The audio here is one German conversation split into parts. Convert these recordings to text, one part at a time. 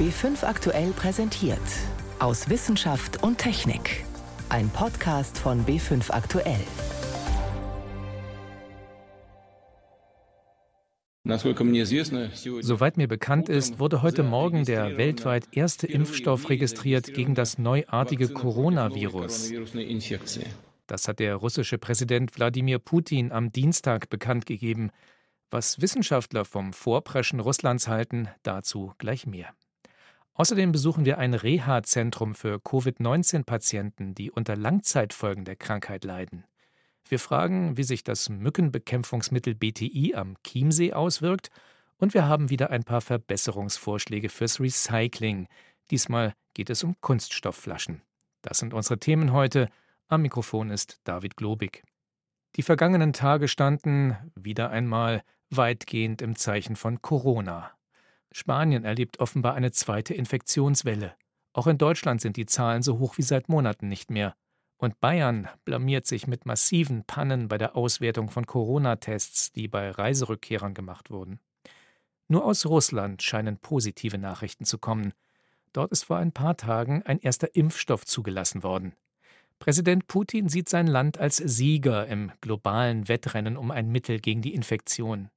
B5 aktuell präsentiert. Aus Wissenschaft und Technik. Ein Podcast von B5 aktuell. Soweit mir bekannt ist, wurde heute Morgen der weltweit erste Impfstoff registriert gegen das neuartige Coronavirus. Das hat der russische Präsident Wladimir Putin am Dienstag bekannt gegeben. Was Wissenschaftler vom Vorpreschen Russlands halten, dazu gleich mehr. Außerdem besuchen wir ein Reha-Zentrum für Covid-19-Patienten, die unter Langzeitfolgen der Krankheit leiden. Wir fragen, wie sich das Mückenbekämpfungsmittel BTI am Chiemsee auswirkt, und wir haben wieder ein paar Verbesserungsvorschläge fürs Recycling. Diesmal geht es um Kunststoffflaschen. Das sind unsere Themen heute. Am Mikrofon ist David Globig. Die vergangenen Tage standen, wieder einmal, weitgehend im Zeichen von Corona. Spanien erlebt offenbar eine zweite Infektionswelle. Auch in Deutschland sind die Zahlen so hoch wie seit Monaten nicht mehr. Und Bayern blamiert sich mit massiven Pannen bei der Auswertung von Corona-Tests, die bei Reiserückkehrern gemacht wurden. Nur aus Russland scheinen positive Nachrichten zu kommen. Dort ist vor ein paar Tagen ein erster Impfstoff zugelassen worden. Präsident Putin sieht sein Land als Sieger im globalen Wettrennen um ein Mittel gegen die Infektion.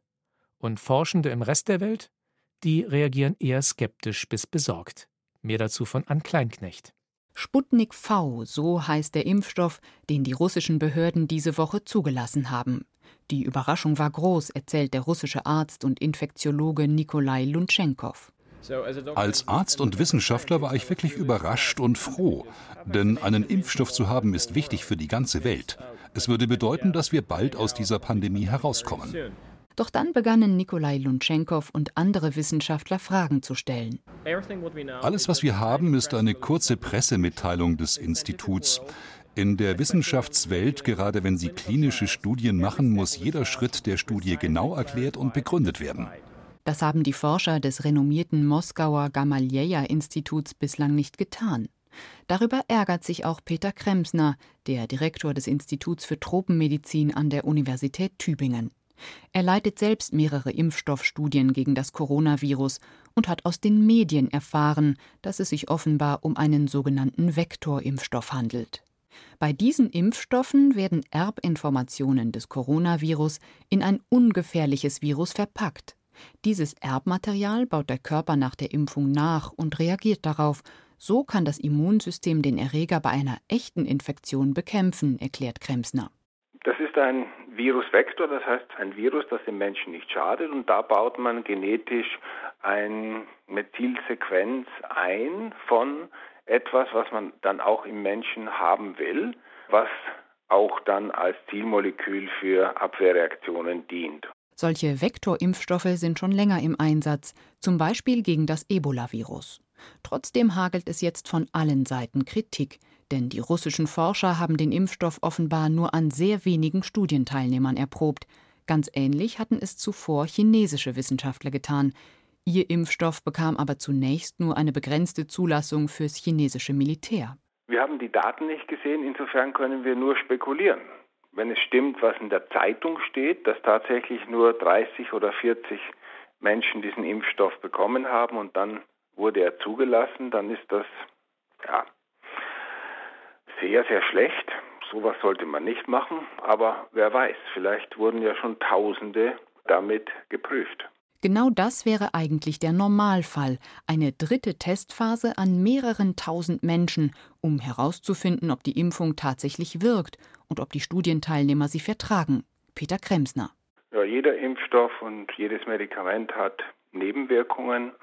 Und Forschende im Rest der Welt? Die reagieren eher skeptisch bis besorgt. Mehr dazu von Ann Kleinknecht. Sputnik V, so heißt der Impfstoff, den die russischen Behörden diese Woche zugelassen haben. Die Überraschung war groß, erzählt der russische Arzt und Infektiologe Nikolai Luntschenkov. Als Arzt und Wissenschaftler war ich wirklich überrascht und froh, denn einen Impfstoff zu haben ist wichtig für die ganze Welt. Es würde bedeuten, dass wir bald aus dieser Pandemie herauskommen. Doch dann begannen Nikolai Luntschenkov und andere Wissenschaftler Fragen zu stellen. Alles, was wir haben, ist eine kurze Pressemitteilung des Instituts. In der Wissenschaftswelt, gerade wenn Sie klinische Studien machen, muss jeder Schritt der Studie genau erklärt und begründet werden. Das haben die Forscher des renommierten Moskauer Gamaljeja-Instituts bislang nicht getan. Darüber ärgert sich auch Peter Kremsner, der Direktor des Instituts für Tropenmedizin an der Universität Tübingen. Er leitet selbst mehrere Impfstoffstudien gegen das Coronavirus und hat aus den Medien erfahren, dass es sich offenbar um einen sogenannten Vektorimpfstoff handelt. Bei diesen Impfstoffen werden Erbinformationen des Coronavirus in ein ungefährliches Virus verpackt. Dieses Erbmaterial baut der Körper nach der Impfung nach und reagiert darauf. So kann das Immunsystem den Erreger bei einer echten Infektion bekämpfen, erklärt Kremsner. Das ist ein Virusvektor, das heißt ein Virus, das dem Menschen nicht schadet und da baut man genetisch eine Methylsequenz ein von etwas, was man dann auch im Menschen haben will, was auch dann als Zielmolekül für Abwehrreaktionen dient. Solche Vektorimpfstoffe sind schon länger im Einsatz, zum Beispiel gegen das Ebola-Virus. Trotzdem hagelt es jetzt von allen Seiten Kritik, denn die russischen Forscher haben den Impfstoff offenbar nur an sehr wenigen Studienteilnehmern erprobt. Ganz ähnlich hatten es zuvor chinesische Wissenschaftler getan. Ihr Impfstoff bekam aber zunächst nur eine begrenzte Zulassung fürs chinesische Militär. Wir haben die Daten nicht gesehen, insofern können wir nur spekulieren. Wenn es stimmt, was in der Zeitung steht, dass tatsächlich nur 30 oder 40 Menschen diesen Impfstoff bekommen haben und dann wurde er zugelassen, dann ist das ja, sehr, sehr schlecht. Sowas sollte man nicht machen, aber wer weiß, vielleicht wurden ja schon Tausende damit geprüft. Genau das wäre eigentlich der Normalfall, eine dritte Testphase an mehreren tausend Menschen, um herauszufinden, ob die Impfung tatsächlich wirkt und ob die Studienteilnehmer sie vertragen. Peter Kremsner. Ja, jeder Impfstoff und jedes Medikament hat Nebenwirkungen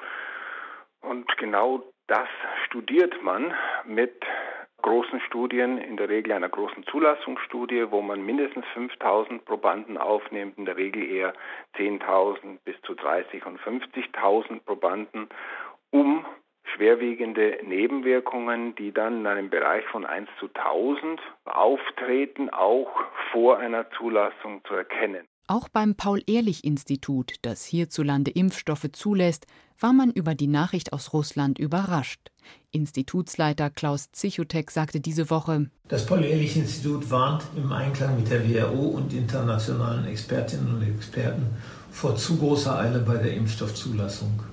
und genau das studiert man mit großen Studien, in der Regel einer großen Zulassungsstudie, wo man mindestens 5000 Probanden aufnimmt, in der Regel eher 10.000 bis zu 30 und 50.000 Probanden, um schwerwiegende Nebenwirkungen, die dann in einem Bereich von 1 zu 1000 auftreten, auch vor einer Zulassung zu erkennen. Auch beim Paul-Ehrlich-Institut, das hierzulande Impfstoffe zulässt, war man über die Nachricht aus Russland überrascht. Institutsleiter Klaus Zichotek sagte diese Woche: Das Paul-Ehrlich-Institut warnt im Einklang mit der WHO und internationalen Expertinnen und Experten vor zu großer Eile bei der Impfstoffzulassung.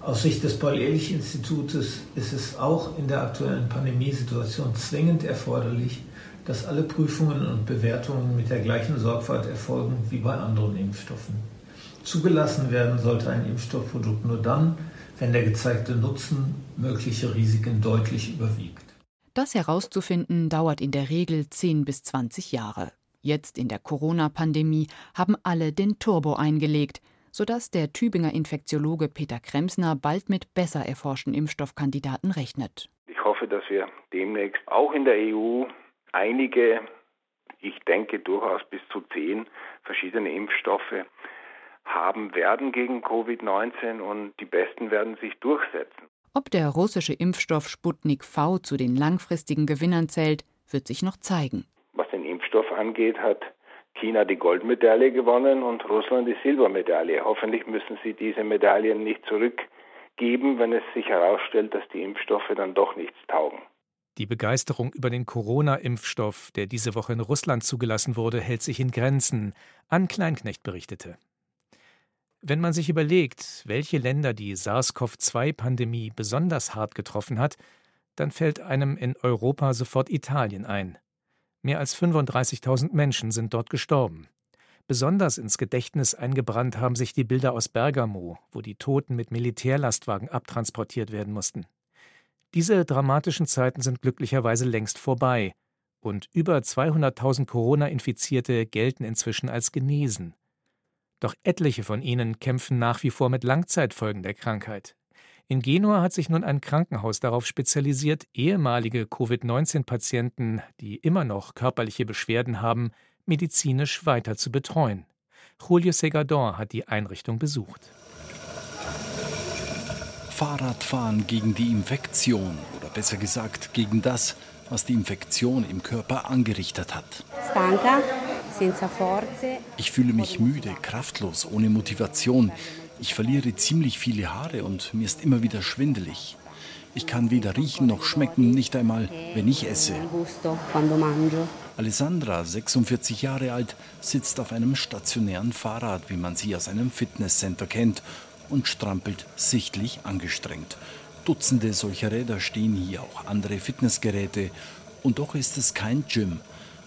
Aus Sicht des Paul-Ehrlich-Institutes ist es auch in der aktuellen Pandemiesituation zwingend erforderlich, dass alle Prüfungen und Bewertungen mit der gleichen Sorgfalt erfolgen wie bei anderen Impfstoffen. Zugelassen werden sollte ein Impfstoffprodukt nur dann, wenn der gezeigte Nutzen mögliche Risiken deutlich überwiegt. Das herauszufinden dauert in der Regel 10 bis 20 Jahre. Jetzt in der Corona-Pandemie haben alle den Turbo eingelegt, sodass der Tübinger Infektiologe Peter Kremsner bald mit besser erforschten Impfstoffkandidaten rechnet. Ich hoffe, dass wir demnächst auch in der EU einige, ich denke durchaus bis zu zehn verschiedene Impfstoffe haben werden gegen Covid-19 und die besten werden sich durchsetzen. Ob der russische Impfstoff Sputnik V zu den langfristigen Gewinnern zählt, wird sich noch zeigen. Was den Impfstoff angeht, hat China die Goldmedaille gewonnen und Russland die Silbermedaille. Hoffentlich müssen sie diese Medaillen nicht zurückgeben, wenn es sich herausstellt, dass die Impfstoffe dann doch nichts taugen. Die Begeisterung über den Corona-Impfstoff, der diese Woche in Russland zugelassen wurde, hält sich in Grenzen, An Kleinknecht berichtete. Wenn man sich überlegt, welche Länder die SARS-CoV-2-Pandemie besonders hart getroffen hat, dann fällt einem in Europa sofort Italien ein. Mehr als 35.000 Menschen sind dort gestorben. Besonders ins Gedächtnis eingebrannt haben sich die Bilder aus Bergamo, wo die Toten mit Militärlastwagen abtransportiert werden mussten. Diese dramatischen Zeiten sind glücklicherweise längst vorbei und über 200.000 Corona-Infizierte gelten inzwischen als genesen. Doch etliche von ihnen kämpfen nach wie vor mit Langzeitfolgen der Krankheit. In Genua hat sich nun ein Krankenhaus darauf spezialisiert, ehemalige Covid-19-Patienten, die immer noch körperliche Beschwerden haben, medizinisch weiter zu betreuen. Julio Segador hat die Einrichtung besucht. Fahrradfahren gegen die Infektion oder besser gesagt gegen das, was die Infektion im Körper angerichtet hat. Ich fühle mich müde, kraftlos, ohne Motivation. Ich verliere ziemlich viele Haare und mir ist immer wieder schwindelig. Ich kann weder riechen noch schmecken, nicht einmal, wenn ich esse. Alessandra, 46 Jahre alt, sitzt auf einem stationären Fahrrad, wie man sie aus einem Fitnesscenter kennt, und strampelt sichtlich angestrengt. Dutzende solcher Räder stehen hier, auch andere Fitnessgeräte. Und doch ist es kein Gym.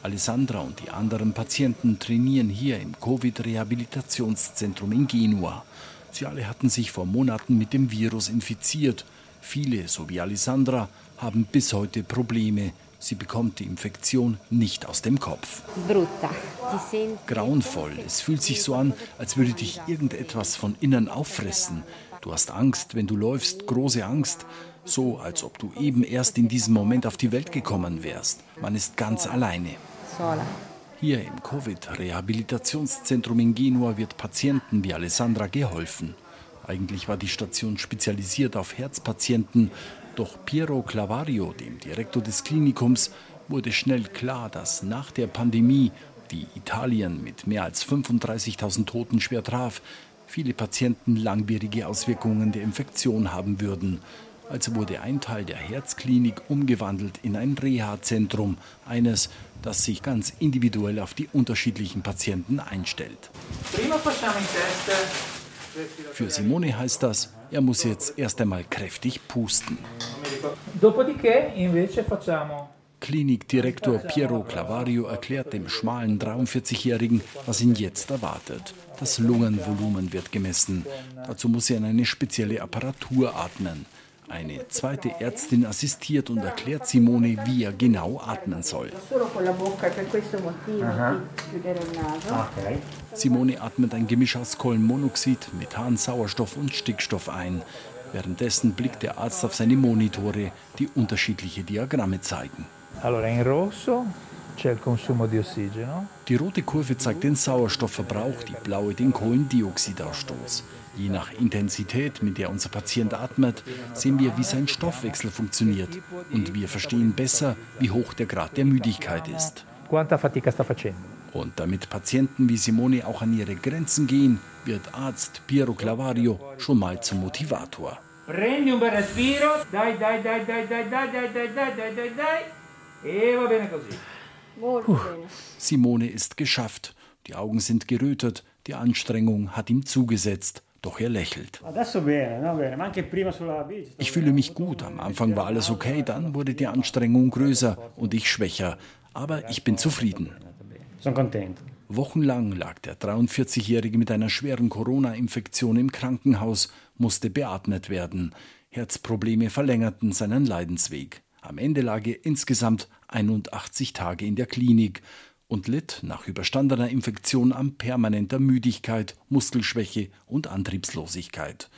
Alessandra und die anderen Patienten trainieren hier im Covid-Rehabilitationszentrum in Genua. Sie alle hatten sich vor Monaten mit dem Virus infiziert. Viele, so wie Alessandra, haben bis heute Probleme. Sie bekommt die Infektion nicht aus dem Kopf. Grauenvoll. Es fühlt sich so an, als würde dich irgendetwas von innen auffressen. Du hast Angst, wenn du läufst, große Angst. So, als ob du eben erst in diesem Moment auf die Welt gekommen wärst. Man ist ganz alleine. Hier im Covid-Rehabilitationszentrum in Genua wird Patienten wie Alessandra geholfen. Eigentlich war die Station spezialisiert auf Herzpatienten, doch Piero Clavario, dem Direktor des Klinikums, wurde schnell klar, dass nach der Pandemie, die Italien mit mehr als 35.000 Toten schwer traf, viele Patienten langwierige Auswirkungen der Infektion haben würden. Also wurde ein Teil der Herzklinik umgewandelt in ein Reha-Zentrum, eines, das sich ganz individuell auf die unterschiedlichen Patienten einstellt. Für Simone heißt das, er muss jetzt erst einmal kräftig pusten. Klinikdirektor Piero Clavario erklärt dem schmalen 43-Jährigen, was ihn jetzt erwartet. Das Lungenvolumen wird gemessen. Dazu muss er in eine spezielle Apparatur atmen. Eine zweite Ärztin assistiert und erklärt Simone, wie er genau atmen soll. Simone atmet ein Gemisch aus Kohlenmonoxid, Methan, Sauerstoff und Stickstoff ein. Währenddessen blickt der Arzt auf seine Monitore, die unterschiedliche Diagramme zeigen. Die rote Kurve zeigt den Sauerstoffverbrauch, die blaue den Kohlendioxidausstoß. Je nach Intensität, mit der unser Patient atmet, sehen wir, wie sein Stoffwechsel funktioniert. Und wir verstehen besser, wie hoch der Grad der Müdigkeit ist. Und damit Patienten wie Simone auch an ihre Grenzen gehen, wird Arzt Piero Clavario schon mal zum Motivator. Prendi un bel respiro, dai, dai, dai, dai, dai, dai, dai, dai, dai, dai, dai, e va bene così. Puh. Simone ist geschafft. Die Augen sind gerötet, die Anstrengung hat ihm zugesetzt. Doch er lächelt. Ich fühle mich gut. Am Anfang war alles okay, dann wurde die Anstrengung größer und ich schwächer. Aber ich bin zufrieden. Wochenlang lag der 43-Jährige mit einer schweren Corona-Infektion im Krankenhaus, musste beatmet werden. Herzprobleme verlängerten seinen Leidensweg. Am Ende lag er insgesamt 81 Tage in der Klinik und litt nach überstandener Infektion an permanenter Müdigkeit, Muskelschwäche und Antriebslosigkeit.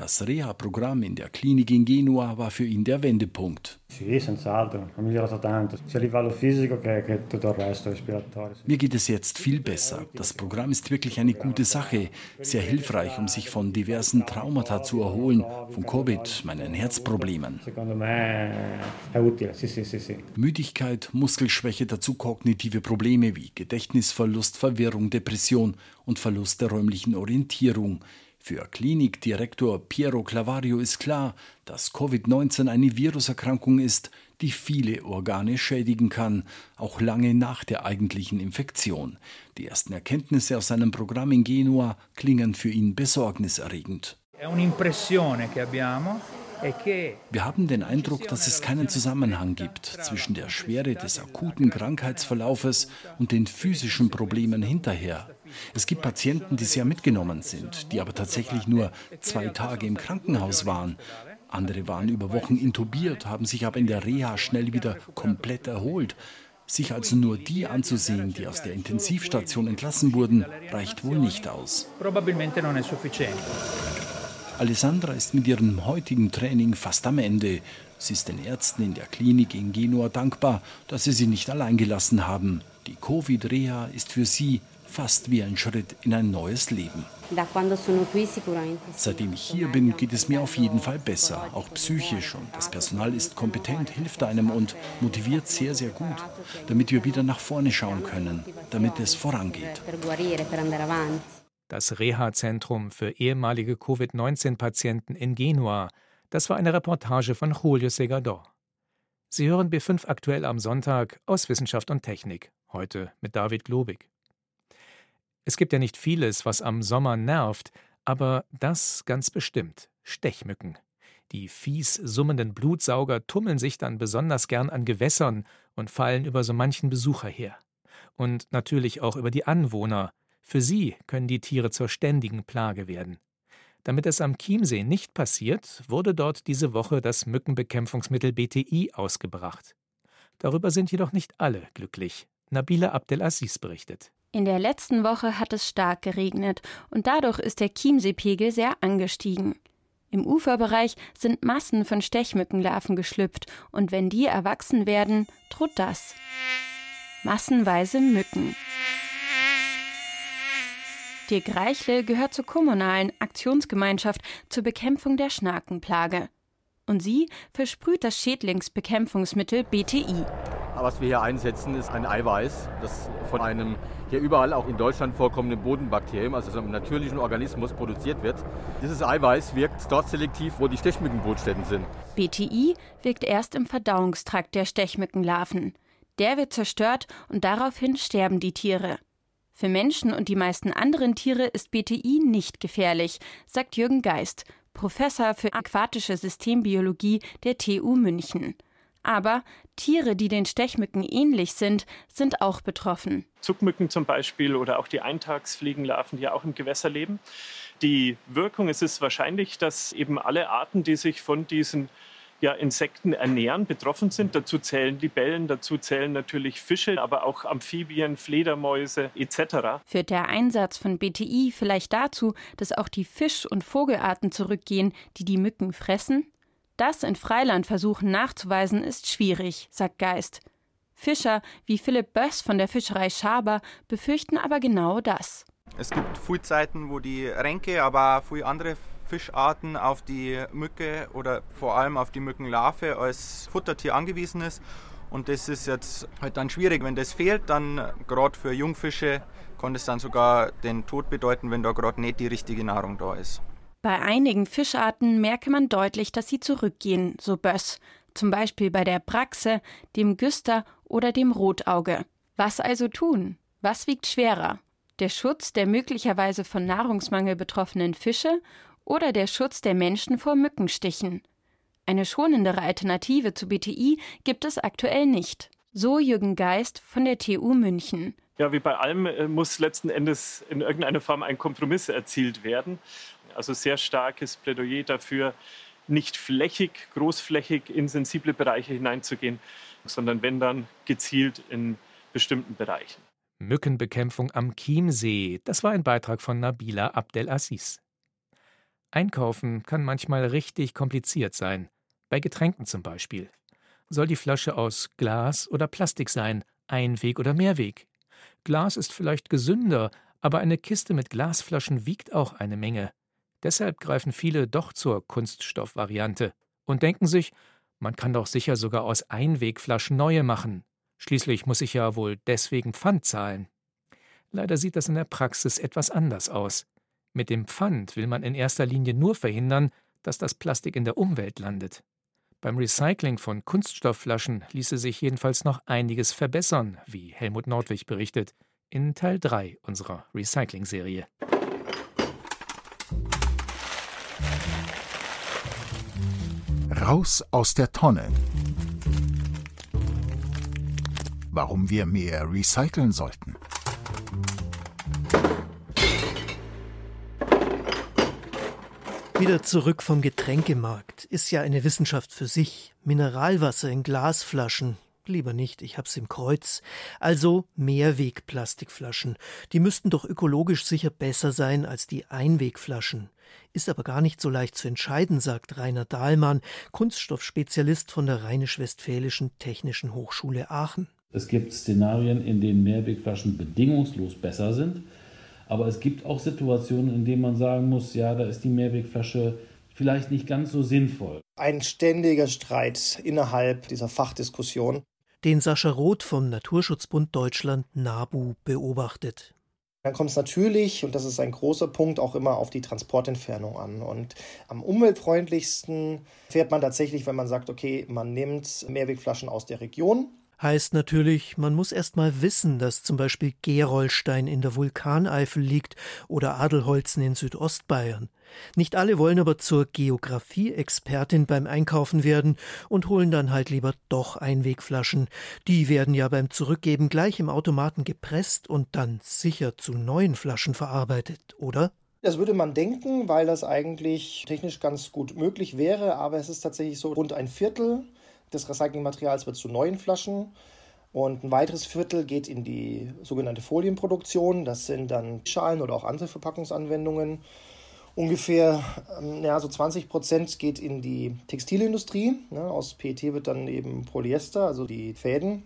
Das Reha-Programm in der Klinik in Genua war für ihn der Wendepunkt. Mir geht es jetzt viel besser. Das Programm ist wirklich eine gute Sache, sehr hilfreich, um sich von diversen Traumata zu erholen, von Covid, meinen Herzproblemen. Müdigkeit, Muskelschwäche, dazu kognitive Probleme wie Gedächtnisverlust, Verwirrung, Depression und Verlust der räumlichen Orientierung. Für Klinikdirektor Piero Clavario ist klar, dass Covid-19 eine Viruserkrankung ist, die viele Organe schädigen kann, auch lange nach der eigentlichen Infektion. Die ersten Erkenntnisse aus seinem Programm in Genua klingen für ihn besorgniserregend. Wir haben den Eindruck, dass es keinen Zusammenhang gibt zwischen der Schwere des akuten Krankheitsverlaufes und den physischen Problemen hinterher. Es gibt Patienten, die sehr mitgenommen sind, die aber tatsächlich nur zwei Tage im Krankenhaus waren. Andere waren über Wochen intubiert, haben sich aber in der Reha schnell wieder komplett erholt. Sich also nur die anzusehen, die aus der Intensivstation entlassen wurden, reicht wohl nicht aus. Alessandra ist mit ihrem heutigen Training fast am Ende. Sie ist den Ärzten in der Klinik in Genua dankbar, dass sie sie nicht allein gelassen haben. Die Covid-Reha ist für sie fast wie ein Schritt in ein neues Leben. Seitdem ich hier bin, geht es mir auf jeden Fall besser, auch psychisch. Und das Personal ist kompetent, hilft einem und motiviert sehr, sehr gut, damit wir wieder nach vorne schauen können, damit es vorangeht. Das Reha-Zentrum für ehemalige Covid-19-Patienten in Genua, das war eine Reportage von Julio Segador. Sie hören B5 aktuell am Sonntag aus Wissenschaft und Technik, heute mit David Globig. Es gibt ja nicht vieles, was am Sommer nervt, aber das ganz bestimmt Stechmücken. Die fies summenden Blutsauger tummeln sich dann besonders gern an Gewässern und fallen über so manchen Besucher her. Und natürlich auch über die Anwohner. Für sie können die Tiere zur ständigen Plage werden. Damit es am Chiemsee nicht passiert, wurde dort diese Woche das Mückenbekämpfungsmittel BTI ausgebracht. Darüber sind jedoch nicht alle glücklich. Nabila Abdelaziz berichtet. In der letzten Woche hat es stark geregnet und dadurch ist der Chiemseepegel sehr angestiegen. Im Uferbereich sind Massen von Stechmückenlarven geschlüpft und wenn die erwachsen werden, droht das. Massenweise Mücken. Dirk Reichle gehört zur kommunalen Aktionsgemeinschaft zur Bekämpfung der Schnakenplage. Und sie versprüht das Schädlingsbekämpfungsmittel BTI. Was wir hier einsetzen, ist ein Eiweiß, das von einem hier überall auch in Deutschland vorkommenden Bodenbakterium, also so einem natürlichen Organismus, produziert wird. Dieses Eiweiß wirkt dort selektiv, wo die Stechmückenbrutstätten sind. BTI wirkt erst im Verdauungstrakt der Stechmückenlarven. Der wird zerstört und daraufhin sterben die Tiere. Für Menschen und die meisten anderen Tiere ist BTI nicht gefährlich, sagt Jürgen Geist, Professor für aquatische Systembiologie der TU München. Aber Tiere, die den Stechmücken ähnlich sind, sind auch betroffen. Zuckmücken zum Beispiel oder auch die Eintagsfliegenlarven, die auch im Gewässer leben. Die Wirkung ist es wahrscheinlich, dass eben alle Arten, die sich von diesen ja, Insekten ernähren, betroffen sind. Dazu zählen Libellen, dazu zählen natürlich Fische, aber auch Amphibien, Fledermäuse etc. Führt der Einsatz von BTI vielleicht dazu, dass auch die Fisch- und Vogelarten zurückgehen, die die Mücken fressen? Das in Freilandversuchen nachzuweisen, ist schwierig, sagt Geist. Fischer wie Philipp Böss von der Fischerei Schaber befürchten aber genau das. Es gibt viele Zeiten, wo die Ränke, aber viele andere Fischarten auf die Mücke oder vor allem auf die Mückenlarve als Futtertier angewiesen ist. Und das ist jetzt halt dann schwierig. Wenn das fehlt, dann gerade für Jungfische kann es dann sogar den Tod bedeuten, wenn da gerade nicht die richtige Nahrung da ist. Bei einigen Fischarten merke man deutlich, dass sie zurückgehen, so Böss. Zum Beispiel bei der Praxe, dem Güster oder dem Rotauge. Was also tun? Was wiegt schwerer? Der Schutz der möglicherweise von Nahrungsmangel betroffenen Fische oder der Schutz der Menschen vor Mückenstichen. Eine schonendere Alternative zu BTI gibt es aktuell nicht. So Jürgen Geist von der TU München. Ja, wie bei allem äh, muss letzten Endes in irgendeiner Form ein Kompromiss erzielt werden. Also sehr starkes Plädoyer dafür, nicht flächig, großflächig in sensible Bereiche hineinzugehen, sondern wenn dann gezielt in bestimmten Bereichen. Mückenbekämpfung am Chiemsee, das war ein Beitrag von Nabila Abdelaziz. Einkaufen kann manchmal richtig kompliziert sein, bei Getränken zum Beispiel. Soll die Flasche aus Glas oder Plastik sein, Einweg oder Mehrweg? Glas ist vielleicht gesünder, aber eine Kiste mit Glasflaschen wiegt auch eine Menge. Deshalb greifen viele doch zur Kunststoffvariante und denken sich, man kann doch sicher sogar aus Einwegflaschen neue machen. Schließlich muss ich ja wohl deswegen Pfand zahlen. Leider sieht das in der Praxis etwas anders aus. Mit dem Pfand will man in erster Linie nur verhindern, dass das Plastik in der Umwelt landet. Beim Recycling von Kunststoffflaschen ließe sich jedenfalls noch einiges verbessern, wie Helmut Nordwig berichtet, in Teil 3 unserer Recycling-Serie. Raus aus der Tonne. Warum wir mehr recyceln sollten. Wieder zurück vom Getränkemarkt. Ist ja eine Wissenschaft für sich. Mineralwasser in Glasflaschen. Lieber nicht, ich hab's im Kreuz. Also Mehrwegplastikflaschen. Die müssten doch ökologisch sicher besser sein als die Einwegflaschen. Ist aber gar nicht so leicht zu entscheiden, sagt Rainer Dahlmann, Kunststoffspezialist von der Rheinisch-Westfälischen Technischen Hochschule Aachen. Es gibt Szenarien, in denen Mehrwegflaschen bedingungslos besser sind. Aber es gibt auch Situationen, in denen man sagen muss, ja, da ist die Mehrwegflasche vielleicht nicht ganz so sinnvoll. Ein ständiger Streit innerhalb dieser Fachdiskussion. Den Sascha Roth vom Naturschutzbund Deutschland NABU beobachtet. Dann kommt es natürlich, und das ist ein großer Punkt, auch immer auf die Transportentfernung an. Und am umweltfreundlichsten fährt man tatsächlich, wenn man sagt, okay, man nimmt Mehrwegflaschen aus der Region, Heißt natürlich, man muss erst mal wissen, dass zum Beispiel Gerolstein in der Vulkaneifel liegt oder Adelholzen in Südostbayern. Nicht alle wollen aber zur Geografie-Expertin beim Einkaufen werden und holen dann halt lieber doch Einwegflaschen. Die werden ja beim Zurückgeben gleich im Automaten gepresst und dann sicher zu neuen Flaschen verarbeitet, oder? Das würde man denken, weil das eigentlich technisch ganz gut möglich wäre, aber es ist tatsächlich so, rund ein Viertel des Recyclingmaterials wird zu neuen Flaschen und ein weiteres Viertel geht in die sogenannte Folienproduktion. Das sind dann Schalen oder auch andere Verpackungsanwendungen. Ungefähr ähm, ja, so 20 Prozent geht in die Textilindustrie. Ja, aus PET wird dann eben Polyester, also die Fäden.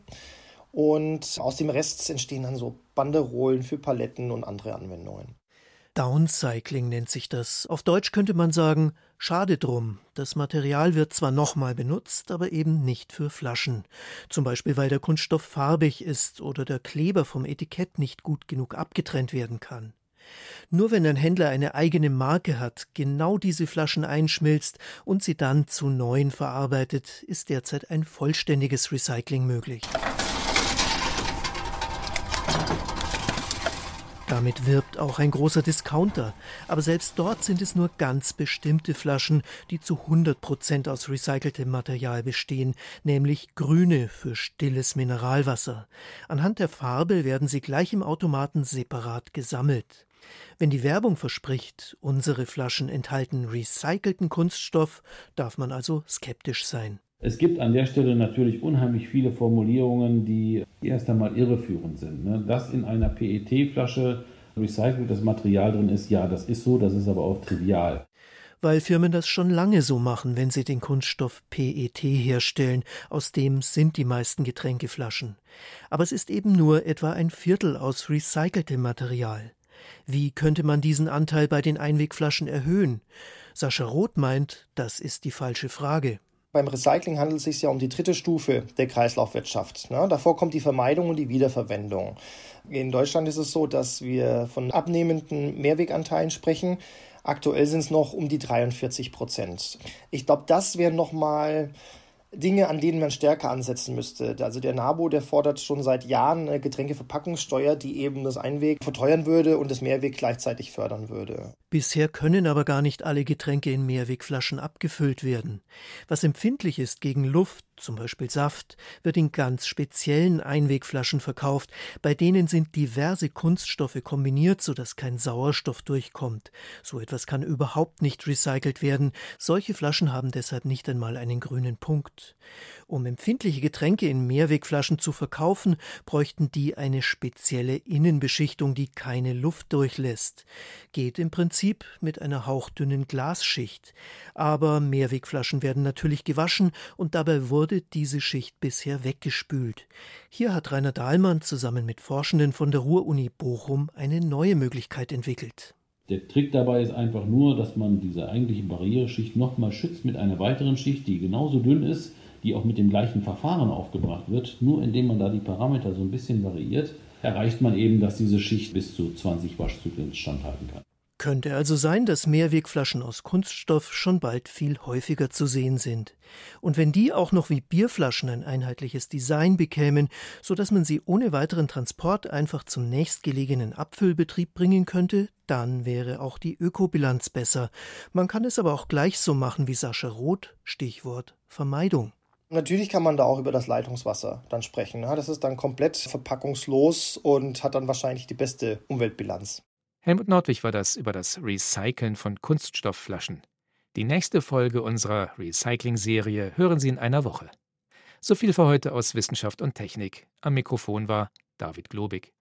Und aus dem Rest entstehen dann so Banderolen für Paletten und andere Anwendungen. Downcycling nennt sich das. Auf Deutsch könnte man sagen, schade drum. Das Material wird zwar nochmal benutzt, aber eben nicht für Flaschen. Zum Beispiel, weil der Kunststoff farbig ist oder der Kleber vom Etikett nicht gut genug abgetrennt werden kann. Nur wenn ein Händler eine eigene Marke hat, genau diese Flaschen einschmilzt und sie dann zu neuen verarbeitet, ist derzeit ein vollständiges Recycling möglich. Damit wirbt auch ein großer Discounter. Aber selbst dort sind es nur ganz bestimmte Flaschen, die zu 100 Prozent aus recyceltem Material bestehen, nämlich grüne für stilles Mineralwasser. Anhand der Farbe werden sie gleich im Automaten separat gesammelt. Wenn die Werbung verspricht, unsere Flaschen enthalten recycelten Kunststoff, darf man also skeptisch sein. Es gibt an der Stelle natürlich unheimlich viele Formulierungen, die erst einmal irreführend sind. Ne? Dass in einer PET-Flasche recyceltes Material drin ist, ja, das ist so, das ist aber auch trivial. Weil Firmen das schon lange so machen, wenn sie den Kunststoff PET herstellen, aus dem sind die meisten Getränkeflaschen. Aber es ist eben nur etwa ein Viertel aus recyceltem Material. Wie könnte man diesen Anteil bei den Einwegflaschen erhöhen? Sascha Roth meint, das ist die falsche Frage. Beim Recycling handelt es sich ja um die dritte Stufe der Kreislaufwirtschaft. Ne? Davor kommt die Vermeidung und die Wiederverwendung. In Deutschland ist es so, dass wir von abnehmenden Mehrweganteilen sprechen. Aktuell sind es noch um die 43 Prozent. Ich glaube, das wäre nochmal Dinge, an denen man stärker ansetzen müsste. Also der NABU, der fordert schon seit Jahren eine Getränkeverpackungssteuer, die eben das Einweg verteuern würde und das Mehrweg gleichzeitig fördern würde. Bisher können aber gar nicht alle Getränke in Mehrwegflaschen abgefüllt werden. Was empfindlich ist gegen Luft, zum Beispiel Saft, wird in ganz speziellen Einwegflaschen verkauft. Bei denen sind diverse Kunststoffe kombiniert, sodass kein Sauerstoff durchkommt. So etwas kann überhaupt nicht recycelt werden. Solche Flaschen haben deshalb nicht einmal einen grünen Punkt. Um empfindliche Getränke in Mehrwegflaschen zu verkaufen, bräuchten die eine spezielle Innenbeschichtung, die keine Luft durchlässt. Geht im Prinzip mit einer hauchdünnen Glasschicht. Aber Mehrwegflaschen werden natürlich gewaschen und dabei wurde diese Schicht bisher weggespült. Hier hat Rainer Dahlmann zusammen mit Forschenden von der Ruhr-Uni Bochum eine neue Möglichkeit entwickelt. Der Trick dabei ist einfach nur, dass man diese eigentliche Barriereschicht nochmal schützt mit einer weiteren Schicht, die genauso dünn ist, die auch mit dem gleichen Verfahren aufgebracht wird. Nur indem man da die Parameter so ein bisschen variiert, erreicht man eben, dass diese Schicht bis zu 20 Waschzyklen standhalten kann. Könnte also sein, dass Mehrwegflaschen aus Kunststoff schon bald viel häufiger zu sehen sind. Und wenn die auch noch wie Bierflaschen ein einheitliches Design bekämen, so dass man sie ohne weiteren Transport einfach zum nächstgelegenen Abfüllbetrieb bringen könnte, dann wäre auch die Ökobilanz besser. Man kann es aber auch gleich so machen wie Sascha Roth, Stichwort Vermeidung. Natürlich kann man da auch über das Leitungswasser dann sprechen. Das ist dann komplett verpackungslos und hat dann wahrscheinlich die beste Umweltbilanz. Helmut Nordwig war das über das Recyceln von Kunststoffflaschen. Die nächste Folge unserer Recycling-Serie hören Sie in einer Woche. So viel für heute aus Wissenschaft und Technik. Am Mikrofon war David Globig.